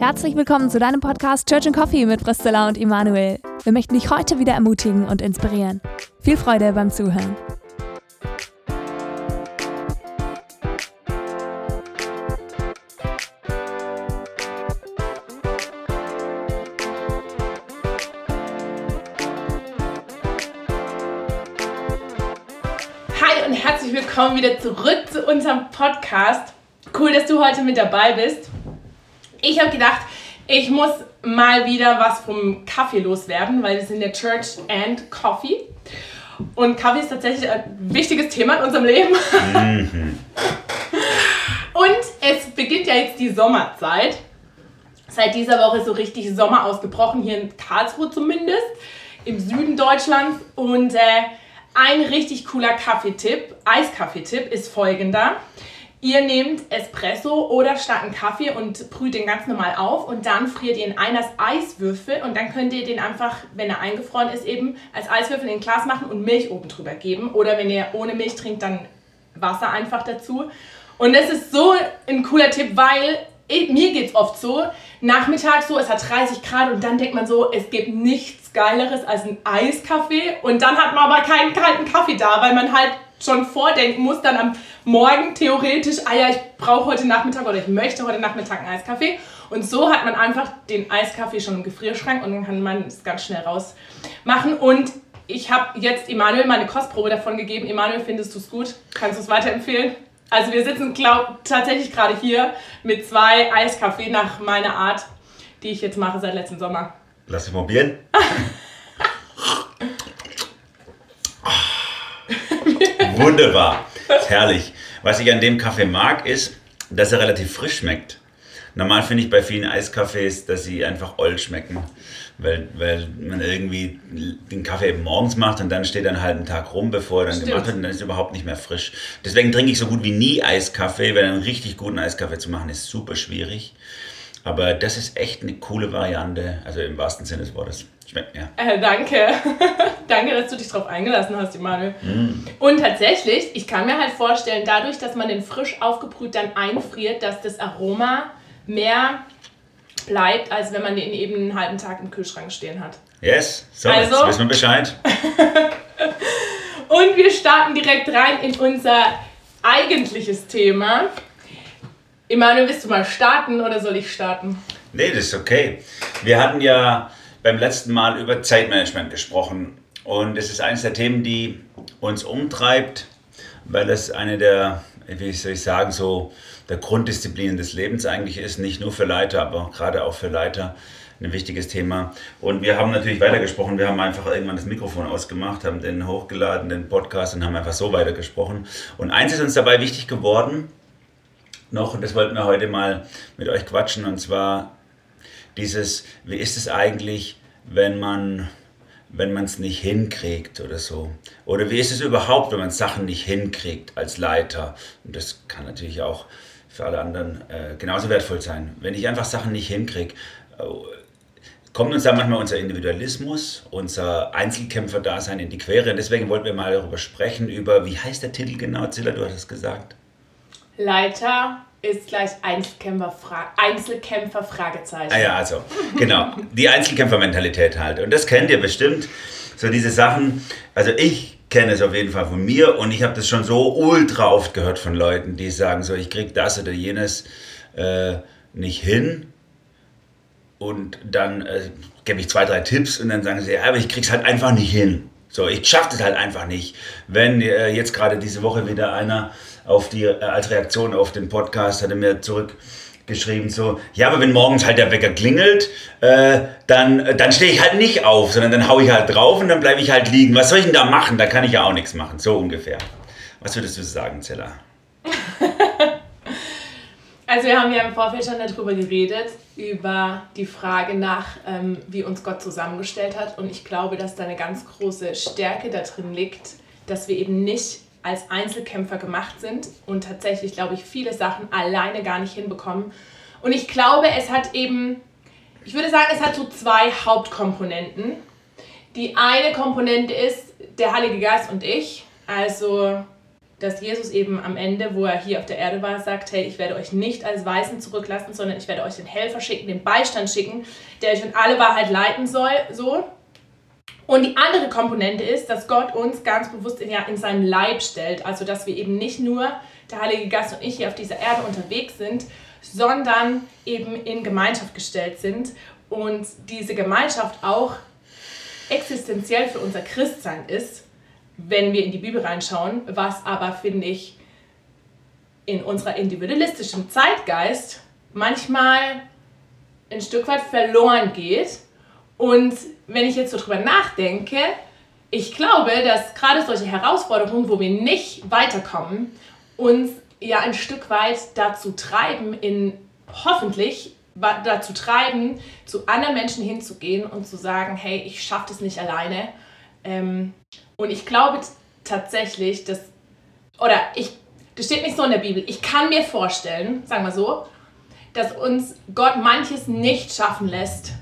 Herzlich willkommen zu deinem Podcast Church and Coffee mit Priscilla und Immanuel. Wir möchten dich heute wieder ermutigen und inspirieren. Viel Freude beim Zuhören. Hi und herzlich willkommen wieder zurück zu unserem Podcast. Cool, dass du heute mit dabei bist. Ich habe gedacht, ich muss mal wieder was vom Kaffee loswerden, weil wir sind der Church and Coffee. Und Kaffee ist tatsächlich ein wichtiges Thema in unserem Leben. Und es beginnt ja jetzt die Sommerzeit. Seit dieser Woche ist so richtig Sommer ausgebrochen, hier in Karlsruhe zumindest, im Süden Deutschlands. Und äh, ein richtig cooler Kaffeetipp, Eiskaffeetipp ist folgender. Ihr nehmt Espresso oder starken Kaffee und brüht den ganz normal auf und dann friert ihr in Einers Eiswürfel und dann könnt ihr den einfach, wenn er eingefroren ist, eben als Eiswürfel in ein Glas machen und Milch oben drüber geben. Oder wenn ihr ohne Milch trinkt, dann Wasser einfach dazu. Und das ist so ein cooler Tipp, weil mir geht es oft so, Nachmittag so, es hat 30 Grad und dann denkt man so, es gibt nichts Geileres als ein Eiskaffee und dann hat man aber keinen kalten Kaffee da, weil man halt schon vordenken muss, dann am Morgen theoretisch, ah ja, ich brauche heute Nachmittag oder ich möchte heute Nachmittag einen Eiskaffee. Und so hat man einfach den Eiskaffee schon im Gefrierschrank und dann kann man es ganz schnell rausmachen. Und ich habe jetzt Emanuel meine Kostprobe davon gegeben. Emanuel, findest du es gut? Kannst du es weiterempfehlen? Also wir sitzen glaub, tatsächlich gerade hier mit zwei Eiskaffee nach meiner Art, die ich jetzt mache seit letztem Sommer. Lass dich probieren. Wunderbar. Herrlich. Was ich an dem Kaffee mag, ist, dass er relativ frisch schmeckt. Normal finde ich bei vielen Eiskaffees, dass sie einfach old schmecken. Weil, weil man irgendwie den Kaffee eben morgens macht und dann steht er einen halben Tag rum, bevor er dann Stimmt. gemacht wird und dann ist er überhaupt nicht mehr frisch. Deswegen trinke ich so gut wie nie Eiskaffee, weil einen richtig guten Eiskaffee zu machen ist super schwierig. Aber das ist echt eine coole Variante, also im wahrsten Sinne des Wortes. Schmeckt mir. Äh, danke. danke, dass du dich darauf eingelassen hast, Emanuel. Und tatsächlich, ich kann mir halt vorstellen, dadurch, dass man den frisch aufgebrüht dann einfriert, dass das Aroma mehr bleibt, als wenn man den eben einen halben Tag im Kühlschrank stehen hat. Yes, so, Also- jetzt wissen wir Bescheid. Und wir starten direkt rein in unser eigentliches Thema. Emanuel, willst du mal starten oder soll ich starten? Nee, das ist okay. Wir hatten ja beim letzten Mal über Zeitmanagement gesprochen. Und es ist eines der Themen, die uns umtreibt, weil es eine der, wie soll ich sagen, so der Grunddisziplinen des Lebens eigentlich ist. Nicht nur für Leiter, aber gerade auch für Leiter ein wichtiges Thema. Und wir haben natürlich weitergesprochen. Wir haben einfach irgendwann das Mikrofon ausgemacht, haben den hochgeladen, den Podcast und haben einfach so weitergesprochen. Und eins ist uns dabei wichtig geworden, noch, und das wollten wir heute mal mit euch quatschen, und zwar dieses, wie ist es eigentlich, wenn man wenn man es nicht hinkriegt oder so? Oder wie ist es überhaupt, wenn man Sachen nicht hinkriegt als Leiter? Und das kann natürlich auch für alle anderen äh, genauso wertvoll sein. Wenn ich einfach Sachen nicht hinkriege, äh, kommt uns da manchmal unser Individualismus, unser Einzelkämpfer-Dasein in die Quere. Und deswegen wollten wir mal darüber sprechen, über, wie heißt der Titel genau? Zilla, du hast es gesagt. Leiter ist gleich Einzelkämpfer, Fra Einzelkämpfer Fragezeichen. Ah ja, also, genau. Die Einzelkämpfermentalität halt. Und das kennt ihr bestimmt. So diese Sachen, also ich kenne es auf jeden Fall von mir und ich habe das schon so ultra oft gehört von Leuten, die sagen so, ich krieg das oder jenes äh, nicht hin. Und dann äh, gebe ich zwei, drei Tipps und dann sagen sie, ja, aber ich krieg's halt einfach nicht hin. So, ich schaffe es halt einfach nicht. Wenn äh, jetzt gerade diese Woche wieder einer auf die, äh, als Reaktion auf den Podcast hatte mir zurückgeschrieben, so, ja, aber wenn morgens halt der Wecker klingelt, äh, dann, äh, dann stehe ich halt nicht auf, sondern dann haue ich halt drauf und dann bleibe ich halt liegen. Was soll ich denn da machen? Da kann ich ja auch nichts machen, so ungefähr. Was würdest du sagen, Zella? Also wir haben ja im Vorfeld schon darüber geredet, über die Frage nach, ähm, wie uns Gott zusammengestellt hat. Und ich glaube, dass da eine ganz große Stärke da drin liegt, dass wir eben nicht als Einzelkämpfer gemacht sind und tatsächlich, glaube ich, viele Sachen alleine gar nicht hinbekommen. Und ich glaube, es hat eben, ich würde sagen, es hat so zwei Hauptkomponenten. Die eine Komponente ist der Heilige Geist und ich. Also dass Jesus eben am Ende, wo er hier auf der Erde war, sagt, hey, ich werde euch nicht als Weißen zurücklassen, sondern ich werde euch den Helfer schicken, den Beistand schicken, der euch in alle Wahrheit leiten soll, so. Und die andere Komponente ist, dass Gott uns ganz bewusst in, ja, in seinen Leib stellt, also dass wir eben nicht nur der Heilige Geist und ich hier auf dieser Erde unterwegs sind, sondern eben in Gemeinschaft gestellt sind und diese Gemeinschaft auch existenziell für unser Christsein ist wenn wir in die Bibel reinschauen, was aber, finde ich, in unserer individualistischen Zeitgeist manchmal ein Stück weit verloren geht. Und wenn ich jetzt so drüber nachdenke, ich glaube, dass gerade solche Herausforderungen, wo wir nicht weiterkommen, uns ja ein Stück weit dazu treiben, in hoffentlich dazu treiben, zu anderen Menschen hinzugehen und zu sagen, hey, ich schaffe das nicht alleine. Ähm, und ich glaube tatsächlich, dass, oder ich, das steht nicht so in der Bibel, ich kann mir vorstellen, sagen wir so, dass uns Gott manches nicht schaffen lässt,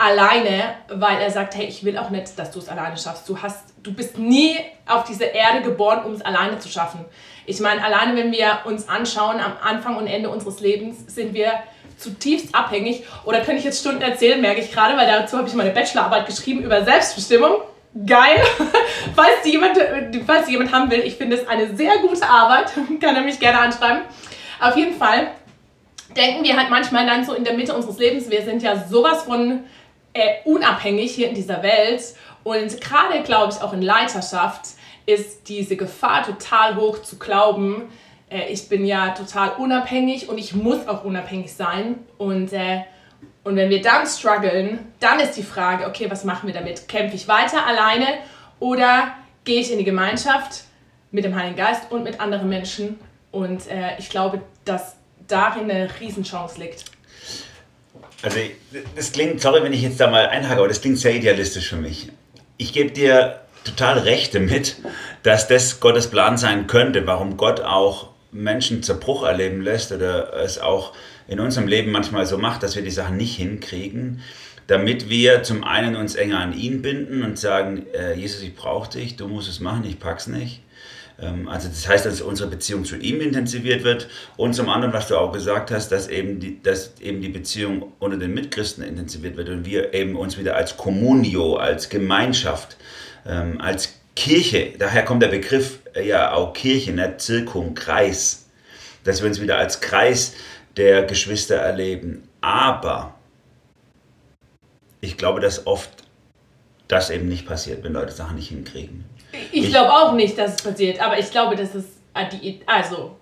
alleine, weil er sagt, hey, ich will auch nicht, dass du es alleine schaffst. Du, hast, du bist nie auf diese Erde geboren, um es alleine zu schaffen. Ich meine, alleine wenn wir uns anschauen, am Anfang und Ende unseres Lebens sind wir zutiefst abhängig. Oder könnte ich jetzt Stunden erzählen, merke ich gerade, weil dazu habe ich meine Bachelorarbeit geschrieben über Selbstbestimmung geil. falls, die jemand, falls die jemand haben will, ich finde es eine sehr gute Arbeit. Kann er mich gerne anschreiben. Auf jeden Fall denken wir halt manchmal dann so in der Mitte unseres Lebens, wir sind ja sowas von äh, unabhängig hier in dieser Welt. Und gerade, glaube ich, auch in Leiterschaft ist diese Gefahr total hoch zu glauben, äh, ich bin ja total unabhängig und ich muss auch unabhängig sein. Und äh, und wenn wir dann strugglen, dann ist die Frage, okay, was machen wir damit? Kämpfe ich weiter alleine oder gehe ich in die Gemeinschaft mit dem Heiligen Geist und mit anderen Menschen? Und äh, ich glaube, dass darin eine Riesenchance liegt. Also das klingt, sorry, wenn ich jetzt da mal einhake, aber das klingt sehr idealistisch für mich. Ich gebe dir total recht damit, dass das Gottes Plan sein könnte, warum Gott auch Menschen Zerbruch erleben lässt oder es auch in unserem Leben manchmal so macht, dass wir die Sachen nicht hinkriegen, damit wir zum einen uns enger an ihn binden und sagen, äh, Jesus, ich brauche dich, du musst es machen, ich pack's nicht. Ähm, also das heißt, dass unsere Beziehung zu ihm intensiviert wird und zum anderen, was du auch gesagt hast, dass eben die, dass eben die Beziehung unter den Mitchristen intensiviert wird und wir eben uns wieder als Communio, als Gemeinschaft, ähm, als Kirche, daher kommt der Begriff äh, ja auch Kirche, ne, Zirkum, Kreis, dass wir uns wieder als Kreis der Geschwister erleben. Aber ich glaube, dass oft das eben nicht passiert, wenn Leute Sachen nicht hinkriegen. Ich, glaube auch nicht, dass es passiert, aber ich glaube, dass es also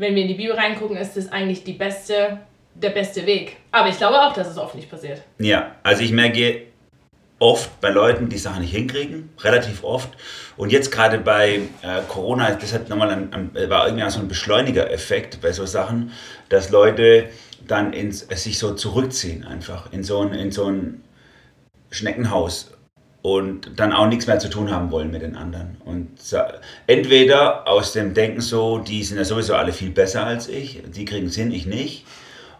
wenn wir in die Bibel reingucken, ist das eigentlich die beste, der beste Weg. Aber ich glaube auch, dass es oft nicht passiert. Ja, also ich merke oft bei Leuten, die Sachen nicht hinkriegen, relativ oft. Und jetzt gerade bei äh, Corona, das hat nochmal ein, ein, war irgendwie so ein Beschleuniger-Effekt bei so Sachen, dass Leute dann ins, sich so zurückziehen einfach in so ein, in so ein Schneckenhaus und dann auch nichts mehr zu tun haben wollen mit den anderen. Und entweder aus dem Denken so, die sind ja sowieso alle viel besser als ich, die kriegen es hin, ich nicht.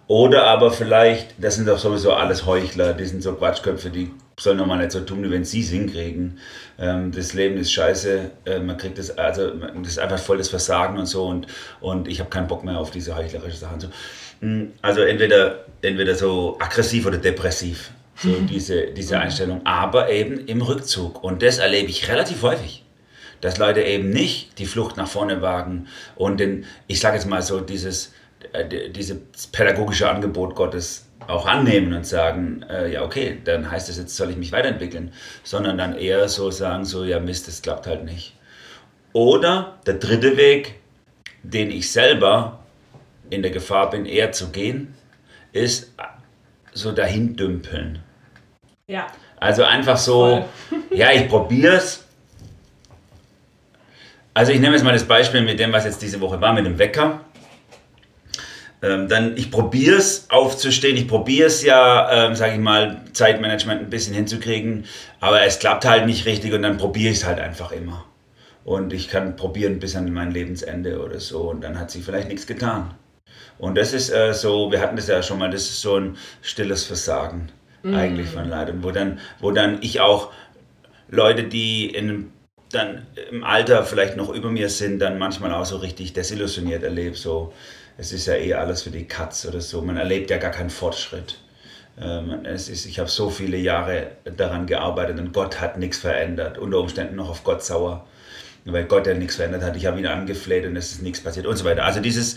Oder aber vielleicht, das sind doch sowieso alles Heuchler, die sind so Quatschköpfe, die sollen doch mal nicht so tun, wenn sie es hinkriegen. Ähm, das Leben ist scheiße, äh, man kriegt das, also das ist einfach volles Versagen und so und, und ich habe keinen Bock mehr auf diese heuchlerischen Sachen. Hm, also entweder, entweder so aggressiv oder depressiv, so diese, diese. Einstellung, aber eben im Rückzug. Und das erlebe ich relativ häufig dass Leute eben nicht die Flucht nach vorne wagen und den, ich sage jetzt mal so, dieses, äh, dieses pädagogische Angebot Gottes auch annehmen und sagen, äh, ja okay, dann heißt das jetzt, soll ich mich weiterentwickeln, sondern dann eher so sagen, so ja Mist, das klappt halt nicht. Oder der dritte Weg, den ich selber in der Gefahr bin, eher zu gehen, ist so dahin dümpeln. Ja. Also einfach so, ja, ich probiere es. Also ich nehme jetzt mal das Beispiel mit dem, was jetzt diese Woche war, mit dem Wecker. Ähm, dann, ich probiere es aufzustehen, ich probiere es ja, ähm, sage ich mal, Zeitmanagement ein bisschen hinzukriegen, aber es klappt halt nicht richtig und dann probiere ich es halt einfach immer. Und ich kann probieren bis an mein Lebensende oder so und dann hat sich vielleicht nichts getan. Und das ist äh, so, wir hatten das ja schon mal, das ist so ein stilles Versagen mm. eigentlich von Leuten, wo dann, wo dann ich auch Leute, die in dann im Alter vielleicht noch über mir sind, dann manchmal auch so richtig desillusioniert erlebe. So, es ist ja eh alles für die Katz oder so. Man erlebt ja gar keinen Fortschritt. Ähm, es ist, ich habe so viele Jahre daran gearbeitet und Gott hat nichts verändert. Unter Umständen noch auf Gott sauer, weil Gott ja nichts verändert hat. Ich habe ihn angefleht und es ist nichts passiert und so weiter. Also dieses,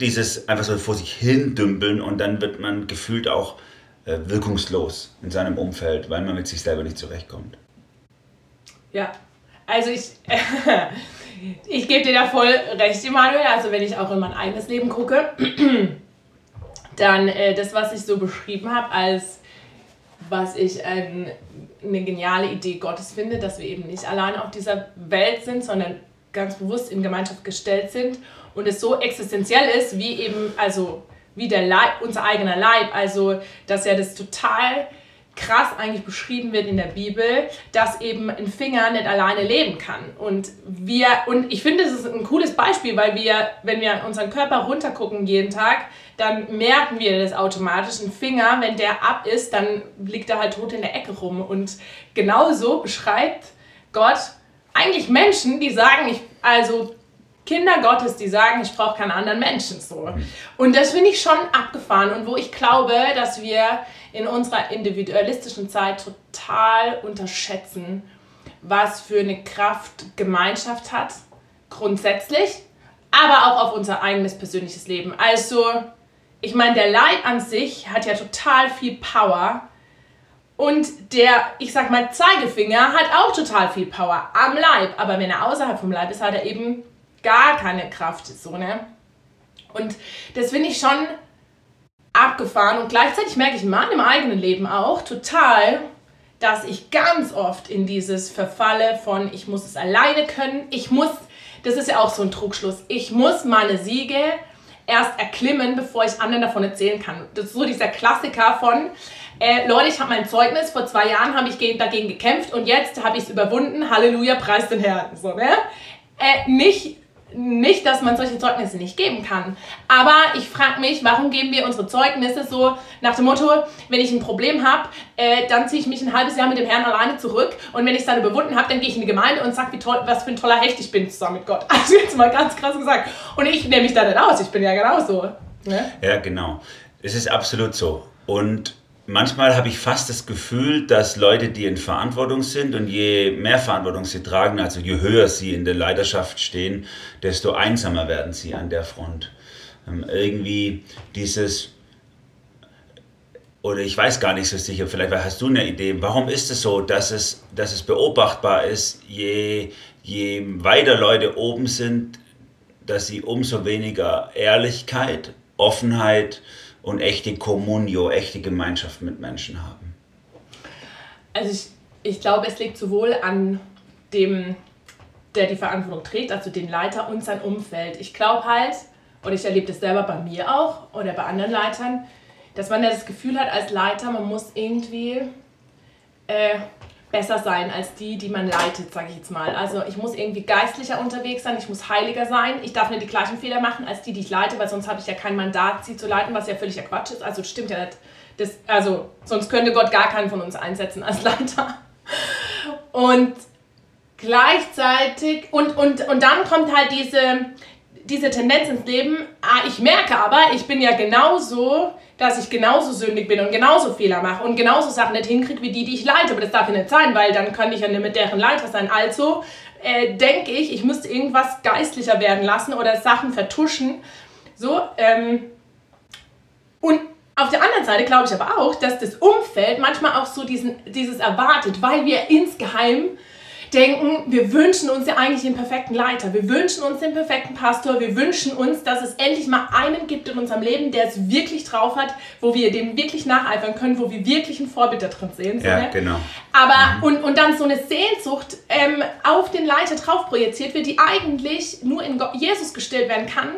dieses einfach so vor sich hin dümpeln und dann wird man gefühlt auch wirkungslos in seinem Umfeld, weil man mit sich selber nicht zurechtkommt. Ja, also ich, ich gebe dir da voll recht, Emanuel. Also wenn ich auch in mein eigenes Leben gucke, dann äh, das, was ich so beschrieben habe, als was ich ein, eine geniale Idee Gottes finde, dass wir eben nicht alleine auf dieser Welt sind, sondern ganz bewusst in Gemeinschaft gestellt sind und es so existenziell ist, wie eben, also wie der Leib, unser eigener Leib. Also, dass ja das total krass eigentlich beschrieben wird in der Bibel, dass eben ein Finger nicht alleine leben kann. Und wir, und ich finde, das ist ein cooles Beispiel, weil wir, wenn wir unseren Körper runtergucken jeden Tag, dann merken wir das automatisch. Ein Finger, wenn der ab ist, dann liegt er halt tot in der Ecke rum. Und genauso beschreibt Gott eigentlich Menschen, die sagen, ich, also Kinder Gottes, die sagen, ich brauche keine anderen Menschen so. Und das finde ich schon abgefahren und wo ich glaube, dass wir in unserer individualistischen Zeit total unterschätzen, was für eine Kraft Gemeinschaft hat, grundsätzlich, aber auch auf unser eigenes persönliches Leben. Also, ich meine, der Leib an sich hat ja total viel Power. Und der, ich sag mal, Zeigefinger hat auch total viel Power am Leib. Aber wenn er außerhalb vom Leib ist, hat er eben gar keine Kraft. So, ne? Und das finde ich schon abgefahren. Und gleichzeitig merke ich in meinem eigenen Leben auch total, dass ich ganz oft in dieses Verfalle von, ich muss es alleine können, ich muss, das ist ja auch so ein Trugschluss, ich muss meine Siege erst erklimmen, bevor ich anderen davon erzählen kann. Das ist so dieser Klassiker von, äh, Leute, ich habe mein Zeugnis, vor zwei Jahren habe ich dagegen gekämpft und jetzt habe ich es überwunden, Halleluja, preis den Herrn. So, ne? Äh, nicht nicht, dass man solche Zeugnisse nicht geben kann. Aber ich frage mich, warum geben wir unsere Zeugnisse so nach dem Motto, wenn ich ein Problem habe, äh, dann ziehe ich mich ein halbes Jahr mit dem Herrn alleine zurück und wenn ich es dann überwunden habe, dann gehe ich in die Gemeinde und sage, was für ein toller Hecht ich bin zusammen mit Gott. Also jetzt mal ganz krass gesagt. Und ich nehme mich da nicht aus, ich bin ja genauso. Ne? Ja, genau. Es ist absolut so. Und manchmal habe ich fast das Gefühl, dass Leute, die in Verantwortung sind und je mehr Verantwortung sie tragen, also je höher sie in der Leiterschaft stehen, desto einsamer werden sie an der Front. Ähm, irgendwie dieses, oder ich weiß gar nicht so sicher, vielleicht hast du eine Idee, warum ist es so, dass es, dass es beobachtbar ist, je, je weiter Leute oben sind, dass sie umso weniger Ehrlichkeit, Offenheit, und echte Communio, echte Gemeinschaft mit Menschen haben? Also ich, ich glaube, es liegt sowohl an dem, der die Verantwortung trägt, also den Leiter und sein Umfeld. Ich glaube halt, und ich erlebe das selber bei mir auch oder bei anderen Leitern, dass man das Gefühl hat als Leiter, man muss irgendwie äh, besser sein als die, die man leitet, sage ich jetzt mal. Also ich muss irgendwie geistlicher unterwegs sein, ich muss heiliger sein, ich darf nicht die gleichen Fehler machen als die, die ich leite, weil sonst habe ich ja kein Mandat, sie zu leiten, was ja völliger Quatsch ist. Also stimmt ja nicht. Das, also sonst könnte Gott gar keinen von uns einsetzen als Leiter. Und gleichzeitig, und, und, und dann kommt halt diese, diese Tendenz ins Leben, ah, ich merke aber, ich bin ja genauso dass ich genauso sündig bin und genauso Fehler mache und genauso Sachen nicht hinkriege wie die, die ich leite. Aber das darf ja nicht sein, weil dann kann ich ja nicht mit deren Leiter sein. Also äh, denke ich, ich müsste irgendwas geistlicher werden lassen oder Sachen vertuschen. So, ähm, und auf der anderen Seite glaube ich aber auch, dass das Umfeld manchmal auch so diesen, dieses erwartet, weil wir insgeheim denken, wir wünschen uns ja eigentlich den perfekten Leiter, wir wünschen uns den perfekten Pastor, wir wünschen uns, dass es endlich mal einen gibt in unserem Leben, der es wirklich drauf hat, wo wir dem wirklich nacheifern können, wo wir wirklich ein Vorbild da drin sehen. So, ja, ne? genau. Aber, mhm. und, und dann so eine Sehnsucht ähm, auf den Leiter drauf projiziert wird, die eigentlich nur in Jesus gestellt werden kann.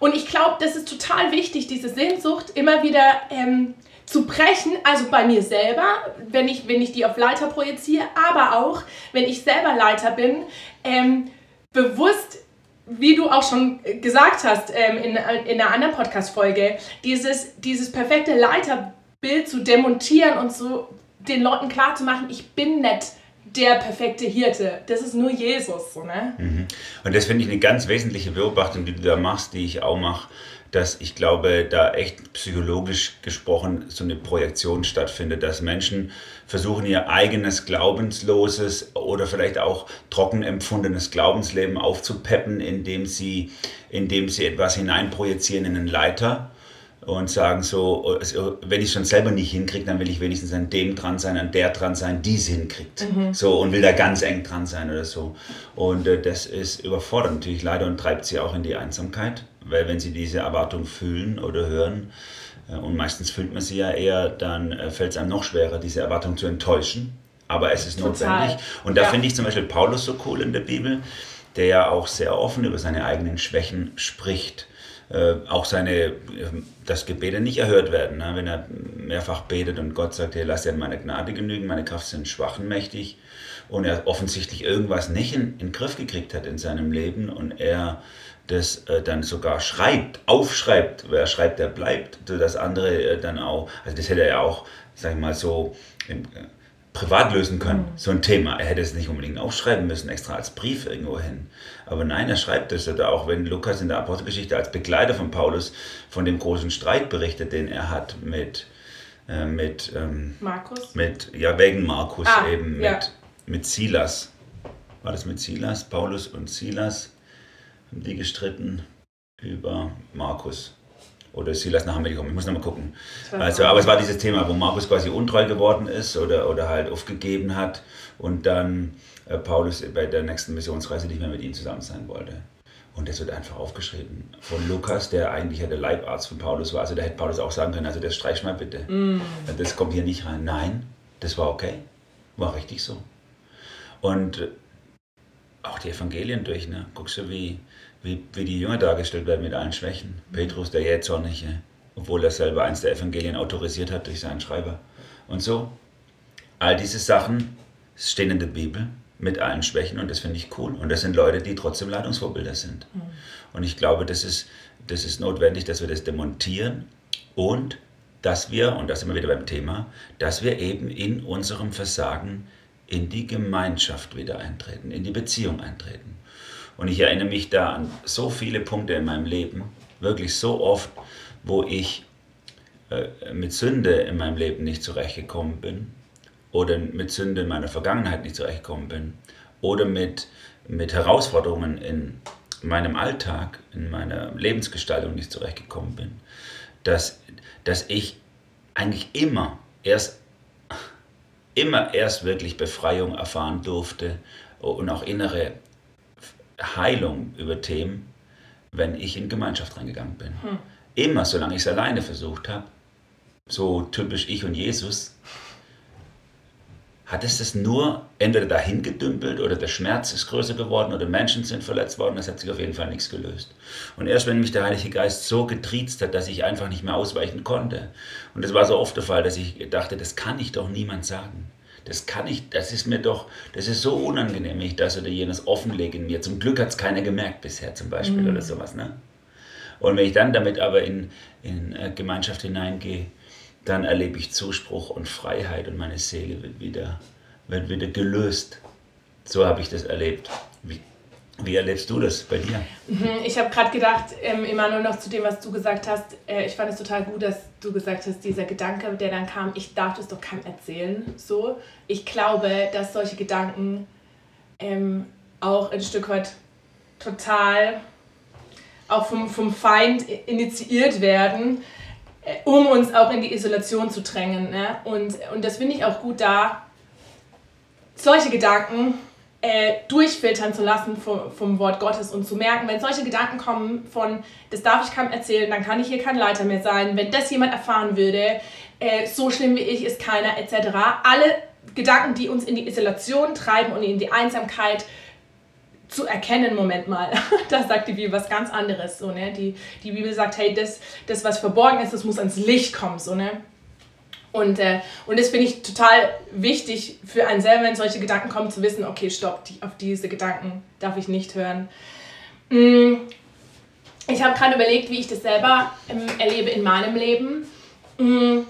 Und ich glaube, das ist total wichtig, diese Sehnsucht immer wieder ähm, zu brechen, also bei mir selber, wenn ich, wenn ich die auf Leiter projiziere, aber auch, wenn ich selber Leiter bin, ähm, bewusst, wie du auch schon gesagt hast ähm, in, in einer anderen Podcast-Folge, dieses, dieses perfekte Leiterbild zu demontieren und so den Leuten klarzumachen, ich bin nicht der perfekte Hirte. Das ist nur Jesus. So, ne? Mhm. Und das finde ich eine ganz wesentliche Beobachtung, die du da machst, die ich auch mache, dass ich glaube, da echt psychologisch gesprochen so eine Projektion stattfindet, dass Menschen versuchen, ihr eigenes glaubensloses oder vielleicht auch trocken empfundenes Glaubensleben aufzupeppen, indem sie, indem sie etwas hineinprojizieren in einen Leiter und sagen so, also wenn ich es schon selber nicht hinkriege, dann will ich wenigstens an dem dran sein, an der dran sein, die es hinkriegt. Mhm. So und will da ganz eng dran sein oder so. Und äh, das ist überfordert natürlich leider und treibt sie auch in die Einsamkeit, weil wenn sie diese Erwartung fühlen oder hören, äh, und meistens fühlt man sie ja eher, dann äh, fällt es einem noch schwerer, diese Erwartung zu enttäuschen. Aber es ist Total. notwendig. Und da ja. finde ich zum Beispiel Paulus so cool in der Bibel, der ja auch sehr offen über seine eigenen Schwächen spricht äh, auch seine, dass Gebete nicht erhört werden. Ne? Wenn er mehrfach betet und Gott sagt, hey, lass dir meine Gnade genügen, meine Kraft sind schwach und mächtig und er offensichtlich irgendwas nicht in, in den Griff gekriegt hat in seinem Leben und er das äh, dann sogar schreibt, aufschreibt, wer schreibt, der bleibt, sodass andere äh, dann auch, also das hätte er ja auch, sag ich mal so, im, äh, privat lösen können, mhm. so ein Thema. Er hätte es nicht unbedingt aufschreiben müssen, extra als Brief irgendwo hin. Aber nein, er schreibt es. Oder auch wenn Lukas in der Apostelgeschichte als Begleiter von Paulus von dem großen Streit berichtet, den er hat mit, äh, mit, ähm, Markus? Mit, ja, wegen Markus ah, eben, ja. mit, mit Silas. War das mit Silas? Paulus und Silas haben die gestritten über Markus oder Silas nach Amerika kommen. Ich muss nochmal gucken. Also, aber es war dieses Thema, wo Markus quasi untreu geworden ist oder, oder halt aufgegeben hat und dann äh, Paulus bei der nächsten Missionsreise nicht mehr mit ihm zusammen sein wollte. Und das wird einfach aufgeschrieben von Lukas, der eigentlich ja der Leibarzt von Paulus war. Also da hätte Paulus auch sagen können, also das streich mal bitte. Mm. Das kommt hier nicht rein. Nein, das war okay. War richtig so. Und auch die Evangelien durch, ne? Guckst du, wie, wie, wie die Jünger dargestellt werden mit allen Schwächen. Petrus, der Jähzornige, obwohl er selber eins der Evangelien autorisiert hat durch seinen Schreiber. Und so, all diese Sachen stehen in der Bibel mit allen Schwächen und das finde ich cool. Und das sind Leute, die trotzdem Leitungsvorbilder sind. Mhm. Und ich glaube, das ist, das ist notwendig, dass wir das demontieren und dass wir, und das sind wir wieder beim Thema, dass wir eben in unserem Versagen in die Gemeinschaft wieder eintreten, in die Beziehung eintreten. Und ich erinnere mich da an so viele Punkte in meinem Leben, wirklich so oft, wo ich äh, mit Sünde in meinem Leben nicht zurechtgekommen bin oder mit Sünde in meiner Vergangenheit nicht zurechtgekommen bin oder mit, mit Herausforderungen in meinem Alltag, in meiner Lebensgestaltung nicht zurechtgekommen bin, dass, dass ich eigentlich immer erst immer erst wirklich Befreiung erfahren durfte und auch innere Heilung über Themen, wenn ich in Gemeinschaft reingegangen bin. Hm. Immer, solange ich es alleine versucht habe, so typisch ich und Jesus, hat es das nur entweder dahin gedümpelt oder der Schmerz ist größer geworden oder Menschen sind verletzt worden, das hat sich auf jeden Fall nichts gelöst. Und erst wenn mich der Heilige Geist so getriezt hat, dass ich einfach nicht mehr ausweichen konnte. Und das war so oft der Fall, dass ich dachte, das kann ich doch niemand sagen. Das kann ich, das ist mir doch, das ist so unangenehm, ich das oder jenes offenlege in mir. Zum Glück hat es keiner gemerkt bisher zum Beispiel mhm. oder sowas. Ne? Und wenn ich dann damit aber in, in äh, Gemeinschaft hineingehe, dann erlebe ich Zuspruch und Freiheit und meine Seele wird wieder, wird wieder gelöst. So habe ich das erlebt. Wie, wie erlebst du das bei dir? Mhm, ich habe gerade gedacht, ähm, Emanuel, noch zu dem, was du gesagt hast. Äh, ich fand es total gut, dass du gesagt hast, dieser Gedanke, der dann kam, ich darf das doch keinem erzählen. So, ich glaube, dass solche Gedanken ähm, auch ein Stück weit total auch vom, vom Feind initiiert werden, äh, um uns auch in die Isolation zu drängen. Ne? Und, und das finde ich auch gut da, solche Gedanken äh, durchfiltern zu lassen vom, vom Wort Gottes und zu merken, wenn solche Gedanken kommen von, das darf ich keinem erzählen, dann kann ich hier kein Leiter mehr sein, wenn das jemand erfahren würde, äh, so schlimm wie ich ist keiner, etc. Alle Gedanken, die uns in die Isolation treiben und in die Einsamkeit zu erkennen, Moment mal, da sagt die Bibel was ganz anderes. So, ne? die, die Bibel sagt, hey, das, das, was verborgen ist, das muss ans Licht kommen. So, ne? Und, äh, und das finde ich total wichtig für einen selber, wenn solche Gedanken kommen, zu wissen, okay, stopp, die, auf diese Gedanken darf ich nicht hören. Mm, ich habe gerade überlegt, wie ich das selber ähm, erlebe in meinem Leben. Mm,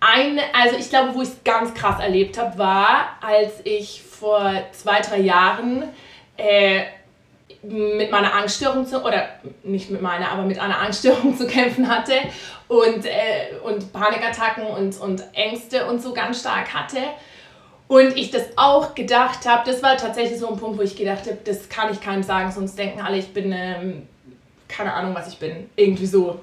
eine, also ich glaube, wo ich es ganz krass erlebt habe, war, als ich vor zwei, drei Jahren äh, mit meiner Angststörung zu, oder nicht mit meiner, aber mit einer Angststörung zu kämpfen hatte und, äh, und Panikattacken und, und Ängste und so ganz stark hatte. Und ich das auch gedacht habe, das war tatsächlich so ein Punkt, wo ich gedacht habe, das kann ich keinem sagen, sonst denken alle, ich bin, ähm, keine Ahnung, was ich bin, irgendwie so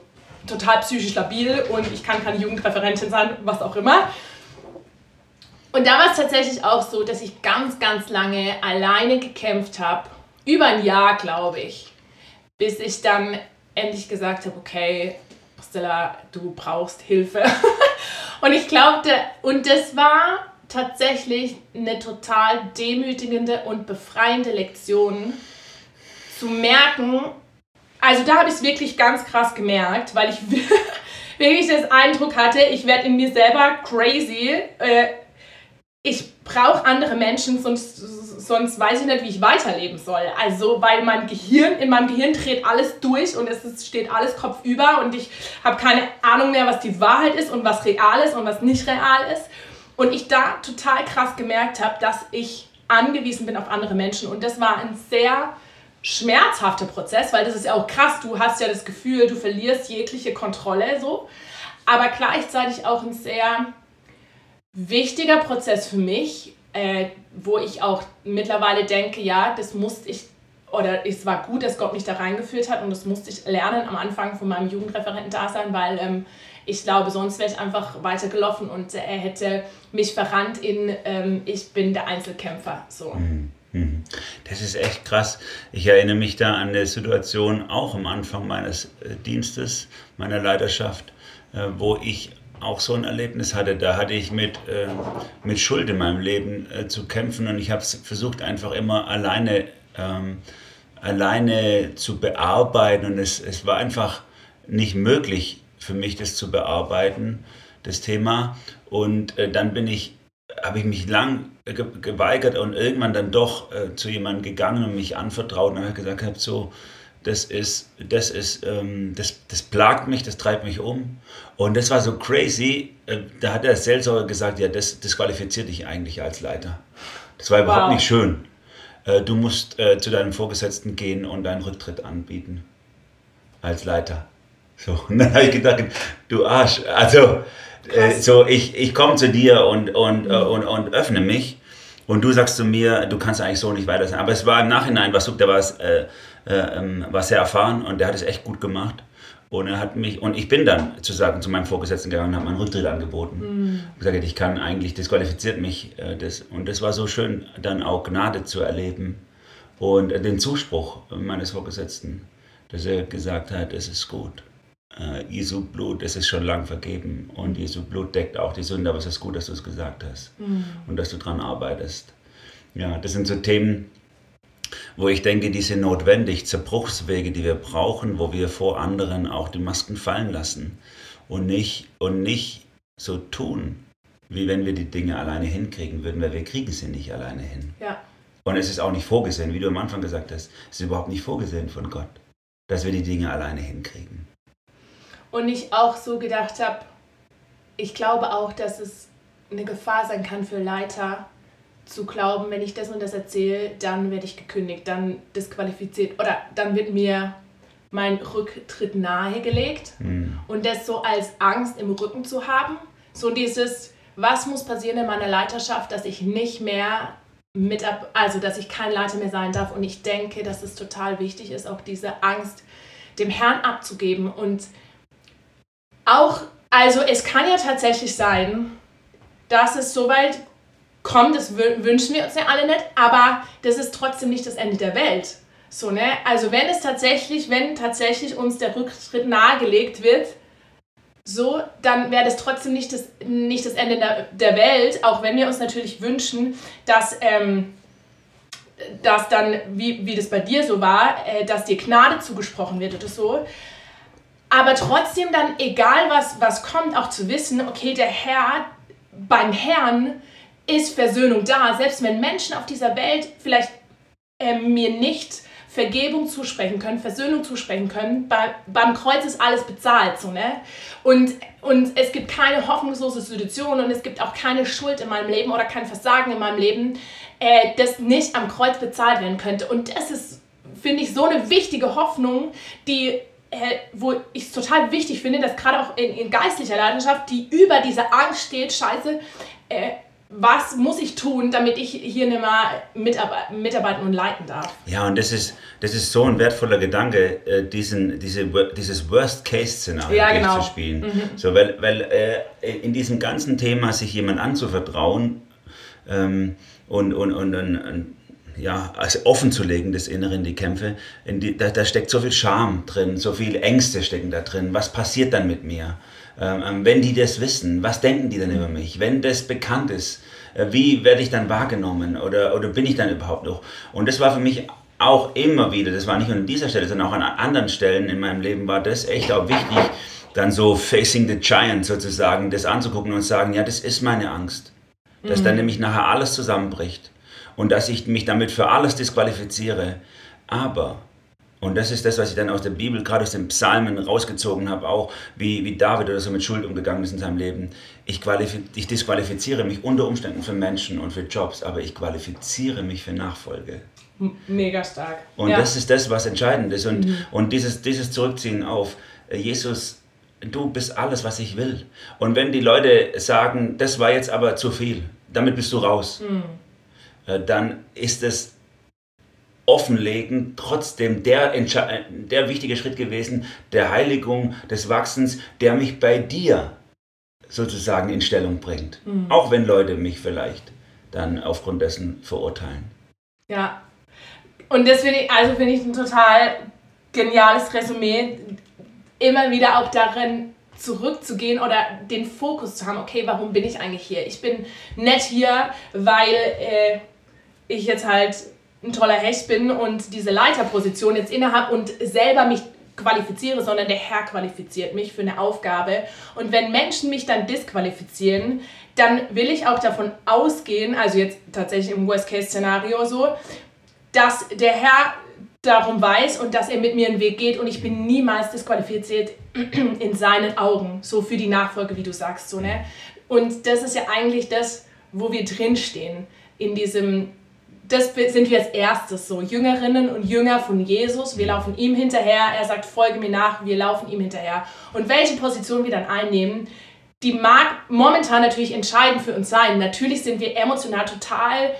total psychisch labil und ich kann keine Jugendreferentin sein, was auch immer. Und da war es tatsächlich auch so, dass ich ganz, ganz lange alleine gekämpft habe, über ein Jahr, glaube ich, bis ich dann endlich gesagt habe, okay, Stella, du brauchst Hilfe. und ich glaubte, und das war tatsächlich eine total demütigende und befreiende Lektion, zu merken, also da habe ich es wirklich ganz krass gemerkt, weil ich wirklich den Eindruck hatte, ich werde in mir selber crazy. Äh, ich brauche andere Menschen, sonst, sonst weiß ich nicht, wie ich weiterleben soll. Also, weil mein Gehirn, in meinem Gehirn dreht alles durch und es ist, steht alles kopfüber und ich habe keine Ahnung mehr, was die Wahrheit ist und was real ist und was nicht real ist. Und ich da total krass gemerkt habe, dass ich angewiesen bin auf andere Menschen. Und das war ein sehr schmerzhafter Prozess, weil das ist ja auch krass. Du hast ja das Gefühl, du verlierst jegliche Kontrolle so. Aber gleichzeitig auch ein sehr wichtiger Prozess für mich, äh, wo ich auch mittlerweile denke, ja, das musste ich, oder es war gut, dass Gott mich da reingeführt hat und das musste ich lernen am Anfang von meinem Jugendreferenten-Dasein, weil ähm, ich glaube, sonst wäre ich einfach weitergelaufen und er hätte mich verrannt in, ähm, ich bin der Einzelkämpfer. So. Mhm. Mhm. Das ist echt krass. Ich erinnere mich da an eine Situation auch am Anfang meines äh, Dienstes, meiner Leiterschaft, äh, wo ich auch so ein Erlebnis hatte. Da hatte ich mit, äh, mit Schuld in meinem Leben zu kämpfen und ich habe versucht einfach immer alleine, ähm, alleine zu bearbeiten und es, es war einfach nicht möglich für mich, das zu bearbeiten, das Thema. Und dann bin ich habe ich mich lang geweigert und irgendwann dann doch äh, zu jemandem gegangen und mich anvertraut und habe gesagt, so, das ist, das ist, ähm, das, das plagt mich, das treibt mich um. Und das war so crazy. Äh, da hat der Seelsorger gesagt, ja, das disqualifiziert dich eigentlich als Leiter. Das war überhaupt wow. nicht schön. Äh, du musst äh, zu deinem Vorgesetzten gehen und deinen Rücktritt anbieten. Als Leiter. So, und dann habe ich gedacht, du Arsch, also äh, so, ich, ich komme zu dir und, und, mhm. äh, und, und öffne mich. Und du sagst zu mir, du kannst eigentlich so nicht weiter sein. Aber es war im Nachhinein, was der war, äh, äh, ähm, war sehr erfahren und der hat es echt gut gemacht. Und er hat mich, und ich bin dann zu sagen, zu meinem Vorgesetzten gegangen und habe meinen Rücktritt angeboten. Mhm. Und gesagt, ich kann eigentlich, disqualifiziert mich. Äh, das, und das war so schön, dann auch Gnade zu erleben. Und den Zuspruch meines Vorgesetzten, dass er gesagt hat, es ist gut äh, Jesu Blut, es ist schon lang vergeben und Jesu Blut deckt auch die Sünde, aber es ist gut, dass du es gesagt hast mhm. und dass du daran arbeitest. Ja, das sind so Themen, wo ich denke, die sind notwendig, Zerbruchswege, die wir brauchen, wo wir vor anderen auch die Masken fallen lassen und nicht, und nicht so tun, wie wenn wir die Dinge alleine hinkriegen würden, weil wir kriegen sie nicht alleine hin. Ja. Und es ist auch nicht vorgesehen, wie du am Anfang gesagt hast, es ist überhaupt nicht vorgesehen von Gott, dass wir die Dinge alleine hinkriegen. Und ich auch so gedacht habe, ich glaube auch, dass es eine Gefahr sein kann für Leiter, zu glauben, wenn ich das und das erzähle, dann werde ich gekündigt, dann disqualifiziert oder dann wird mir mein Rücktritt nahegelegt. Mhm. Und das so als Angst im Rücken zu haben, so dieses, was muss passieren in meiner Leiterschaft, dass ich nicht mehr mit ab, also dass ich kein Leiter mehr sein darf. Und ich denke, dass es total wichtig ist, auch diese Angst dem Herrn abzugeben und auch, also es kann ja tatsächlich sein, dass es so weit kommt, das wünschen wir uns ja alle nicht, aber das ist trotzdem nicht das Ende der Welt. So, ne? Also wenn es tatsächlich, wenn tatsächlich uns der Rücktritt nahegelegt wird, so, dann wäre das trotzdem nicht das, nicht das Ende der, der Welt, auch wenn wir uns natürlich wünschen, dass, ähm, dass dann, wie, wie das bei dir so war, äh, dass dir Gnade zugesprochen wird oder so aber trotzdem dann, egal was, was kommt, auch zu wissen, okay, der Herr, beim Herrn ist Versöhnung da. Selbst wenn Menschen auf dieser Welt vielleicht äh, mir nicht Vergebung zusprechen können, Versöhnung zusprechen können. Bei, beim Kreuz ist alles bezahlt, so, ne? Und, und es gibt keine hoffnungslose Situation und es gibt auch keine Schuld in meinem Leben oder kein Versagen in meinem Leben, äh, das nicht am Kreuz bezahlt werden könnte. Und das ist, finde ich, so eine wichtige Hoffnung, die äh, wo ich es total wichtig finde, dass gerade auch in, in, geistlicher Leidenschaft, die über diese Angst steht, scheiße, äh, was muss ich tun, damit ich hier nicht mehr mitarbeiten, mitarbeiten und leiten darf. Ja, und das ist, das ist so ein wertvoller Gedanke, äh, diesen, diese, dieses Worst-Case-Szenario ja, genau. zu spielen. Mhm. So, weil weil äh, in diesem ganzen Thema sich jemand anzuvertrauen ähm, und, und, und, und, und ja, also offen zu legen, das Innere in die Kämpfe, in die, da, da steckt so viel Scham drin, so viele Ängste stecken da drin. Was passiert dann mit mir? Ähm, ähm, wenn die das wissen, was denken die dann über mich? Wenn das bekannt ist, äh, wie werde ich dann wahrgenommen oder, oder bin ich dann überhaupt noch? Und das war für mich auch immer wieder, das war nicht nur an dieser Stelle, sondern auch an anderen Stellen in meinem Leben, war das echt auch wichtig, dann so facing the giant sozusagen, das anzugucken und sagen, ja, das ist meine Angst. Dass mhm. dann nämlich nachher alles zusammenbricht und dass ich mich damit für alles disqualifiziere. Aber und das ist das, was ich dann aus der Bibel, gerade aus den Psalmen rausgezogen habe, auch wie, wie David oder so mit Schuld umgegangen ist in seinem Leben. Ich, ich disqualifiziere mich unter Umständen für Menschen und für Jobs, aber ich qualifiziere mich für Nachfolge. Mega stark. Und ja. das ist das, was entscheidend ist. Und, mhm. und dieses, dieses Zurückziehen auf äh, Jesus, du bist alles, was ich will. Und wenn die Leute sagen, das war jetzt aber zu viel, damit bist du raus, mhm. Äh, dann ist es offenlegen, trotzdem der, der wichtige Schritt gewesen, der Heiligung, des Wachsens, der mich bei dir sozusagen in Stellung bringt. Mhm. Auch wenn Leute mich vielleicht dann aufgrund dessen verurteilen. Ja, und das finde ich, also finde ich ein total geniales Resümee, immer wieder auch darin zurückzugehen oder den Fokus zu haben, okay, warum bin ich eigentlich hier? Ich bin nett hier, weil äh, ich jetzt halt ein toller Hecht bin und diese Leiterposition jetzt innehabe und selber mich qualifiziere, sondern der Herr qualifiziert mich für eine Aufgabe. Und wenn Menschen mich dann disqualifizieren, dann will ich auch davon ausgehen, also jetzt tatsächlich im Worst-Case-Szenario so, dass der Herr darum weiß und dass er mit mir einen Weg geht und ich bin niemals disqualifiziert in seinen Augen, so für die Nachfolge, wie du sagst, so, ne? Und das ist ja eigentlich das, wo wir drinstehen, in diesem das sind wir als erstes so. Jüngerinnen und Jünger von Jesus. Wir laufen ihm hinterher. Er sagt, folge mir nach. Wir laufen ihm hinterher. Und welche Position wir dann einnehmen, die mag momentan natürlich entscheidend für uns sein. Natürlich sind wir emotional total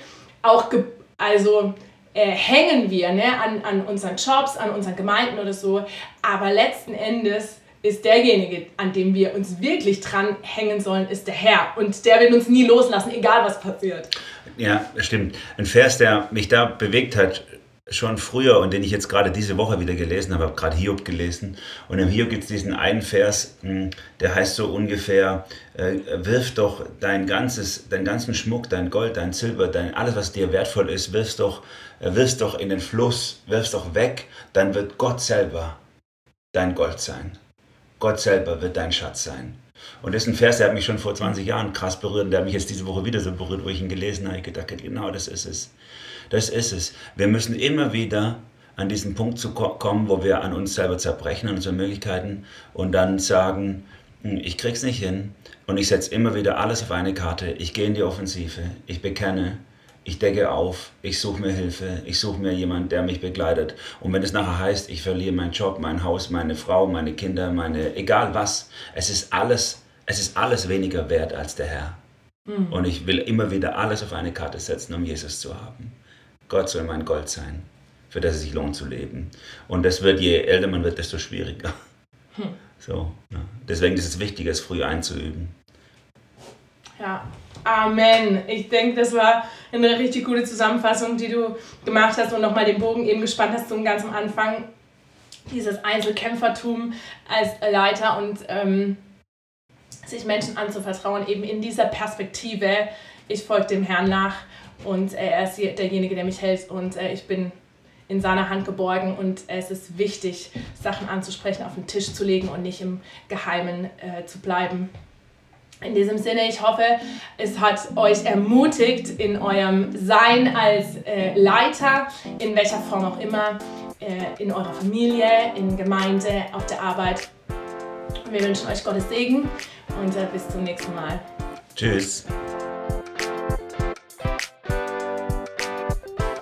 auch, also äh, hängen wir ne, an, an unseren Jobs, an unseren Gemeinden oder so. Aber letzten Endes ist derjenige, an dem wir uns wirklich dran hängen sollen, ist der Herr. Und der wird uns nie loslassen, egal was passiert. Ja, stimmt. Ein Vers, der mich da bewegt hat, schon früher und den ich jetzt gerade diese Woche wieder gelesen habe, habe gerade Hiob gelesen. Und im Hiob gibt es diesen einen Vers, hm, der heißt so ungefähr, äh, wirf doch dein ganzes, deinen ganzen Schmuck, dein Gold, dein Silber, dein, alles, was dir wertvoll ist, wirf doch, äh, doch in den Fluss, wirf doch weg, dann wird Gott selber dein Gold sein. Gott selber wird dein Schatz sein. Und das ist ein Vers, der hat mich schon vor 20 Jahren krass berührt und der hat mich jetzt diese Woche wieder so berührt, wo ich ihn gelesen habe. Ich gedacht, genau das ist es. Das ist es. Wir müssen immer wieder an diesen Punkt zu kommen, wo wir an uns selber zerbrechen, an unseren Möglichkeiten und dann sagen, hm, ich krieg's nicht hin und ich setze immer wieder alles auf eine Karte. Ich gehe in die Offensive. Ich bekenne, ich decke auf, ich suche mir Hilfe, ich suche mir jemanden, der mich begleitet. Und wenn es nachher heißt, ich verliere meinen Job, mein Haus, meine Frau, meine Kinder, meine, egal was, es ist alles, es ist alles weniger wert als der Herr. Mhm. Und ich will immer wieder alles auf eine Karte setzen, um Jesus zu haben. Gott soll mein Gold sein, für das es sich lohnt zu leben. Und das wird, je älter man wird, desto schwieriger. Hm. So, ja. Deswegen ist es wichtig, es früh einzuüben. Ja, Amen. Ich denke, das war eine richtig gute Zusammenfassung, die du gemacht hast und nochmal den Bogen eben gespannt hast zum ganz am Anfang. Dieses Einzelkämpfertum als Leiter und ähm, sich Menschen anzuvertrauen, eben in dieser Perspektive. Ich folge dem Herrn nach und äh, er ist derjenige, der mich hält und äh, ich bin in seiner Hand geborgen und es ist wichtig, Sachen anzusprechen, auf den Tisch zu legen und nicht im Geheimen äh, zu bleiben. In diesem Sinne, ich hoffe, es hat euch ermutigt in eurem Sein als äh, Leiter, in welcher Form auch immer. äh, in eurer Familie, in Gemeinde, auf der Arbeit. Wir wünschen euch Gottes Segen und äh, bis zum nächsten Mal. Tschüss.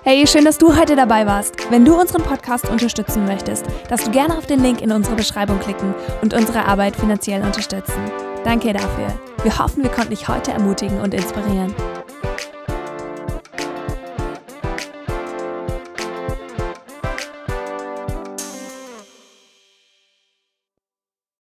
Hey, schön, dass du heute dabei warst. Wenn du unseren Podcast unterstützen möchtest, darfst du gerne auf den Link in unserer Beschreibung klicken und unsere Arbeit finanziell unterstützen. Danke dafür. Wir hoffen, wir konnten dich heute ermutigen und inspirieren.